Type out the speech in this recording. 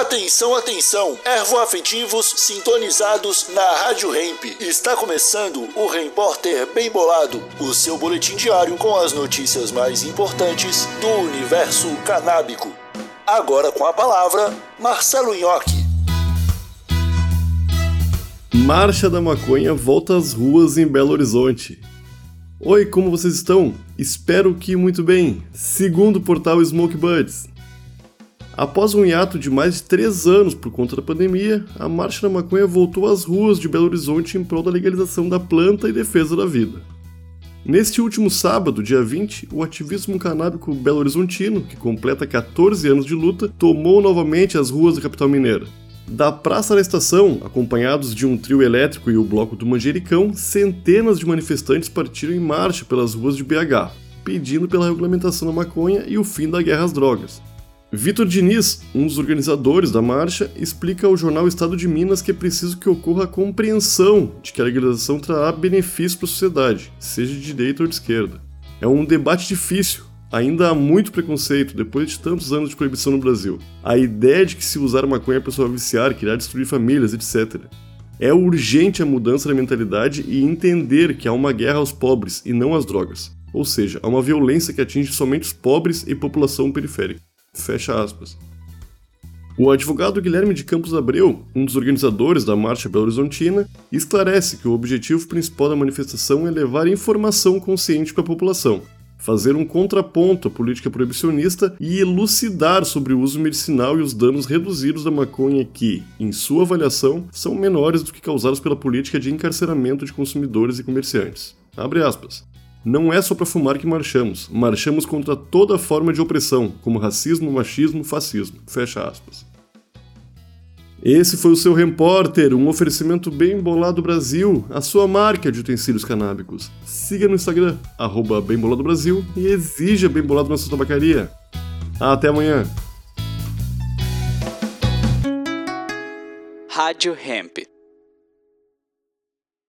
Atenção, atenção! Ervoafetivos sintonizados na Rádio Hemp. Está começando o Repórter Bem Bolado, o seu boletim diário com as notícias mais importantes do universo canábico. Agora com a palavra, Marcelo Nhoque. Marcha da Maconha volta às ruas em Belo Horizonte. Oi, como vocês estão? Espero que muito bem. Segundo o portal Smoke Buds, Após um hiato de mais de três anos por conta da pandemia, a Marcha da Maconha voltou às ruas de Belo Horizonte em prol da legalização da planta e defesa da vida. Neste último sábado, dia 20, o ativismo canábico belo-horizontino, que completa 14 anos de luta, tomou novamente as ruas da capital mineira. Da Praça da Estação, acompanhados de um trio elétrico e o bloco do Manjericão, centenas de manifestantes partiram em marcha pelas ruas de BH, pedindo pela regulamentação da maconha e o fim da guerra às drogas. Vitor Diniz, um dos organizadores da marcha, explica ao jornal Estado de Minas que é preciso que ocorra a compreensão de que a legalização trará benefícios para a sociedade, seja de direita ou de esquerda. É um debate difícil, ainda há muito preconceito depois de tantos anos de proibição no Brasil. A ideia de que se usar maconha a pessoa vai viciar, que irá destruir famílias, etc. É urgente a mudança da mentalidade e entender que há uma guerra aos pobres e não às drogas. Ou seja, há uma violência que atinge somente os pobres e população periférica. Fecha aspas. O advogado Guilherme de Campos Abreu, um dos organizadores da Marcha Belo Horizontina, esclarece que o objetivo principal da manifestação é levar informação consciente para a população, fazer um contraponto à política proibicionista e elucidar sobre o uso medicinal e os danos reduzidos da maconha que, em sua avaliação, são menores do que causados pela política de encarceramento de consumidores e comerciantes. Abre aspas. Não é só para fumar que marchamos, marchamos contra toda forma de opressão, como racismo, machismo, fascismo. Fecha aspas. Esse foi o seu Repórter, um oferecimento bem bolado Brasil, a sua marca de utensílios canábicos. Siga no Instagram, arroba Brasil e exija Bem Bolado na sua tabacaria. Até amanhã! Rádio Hemp.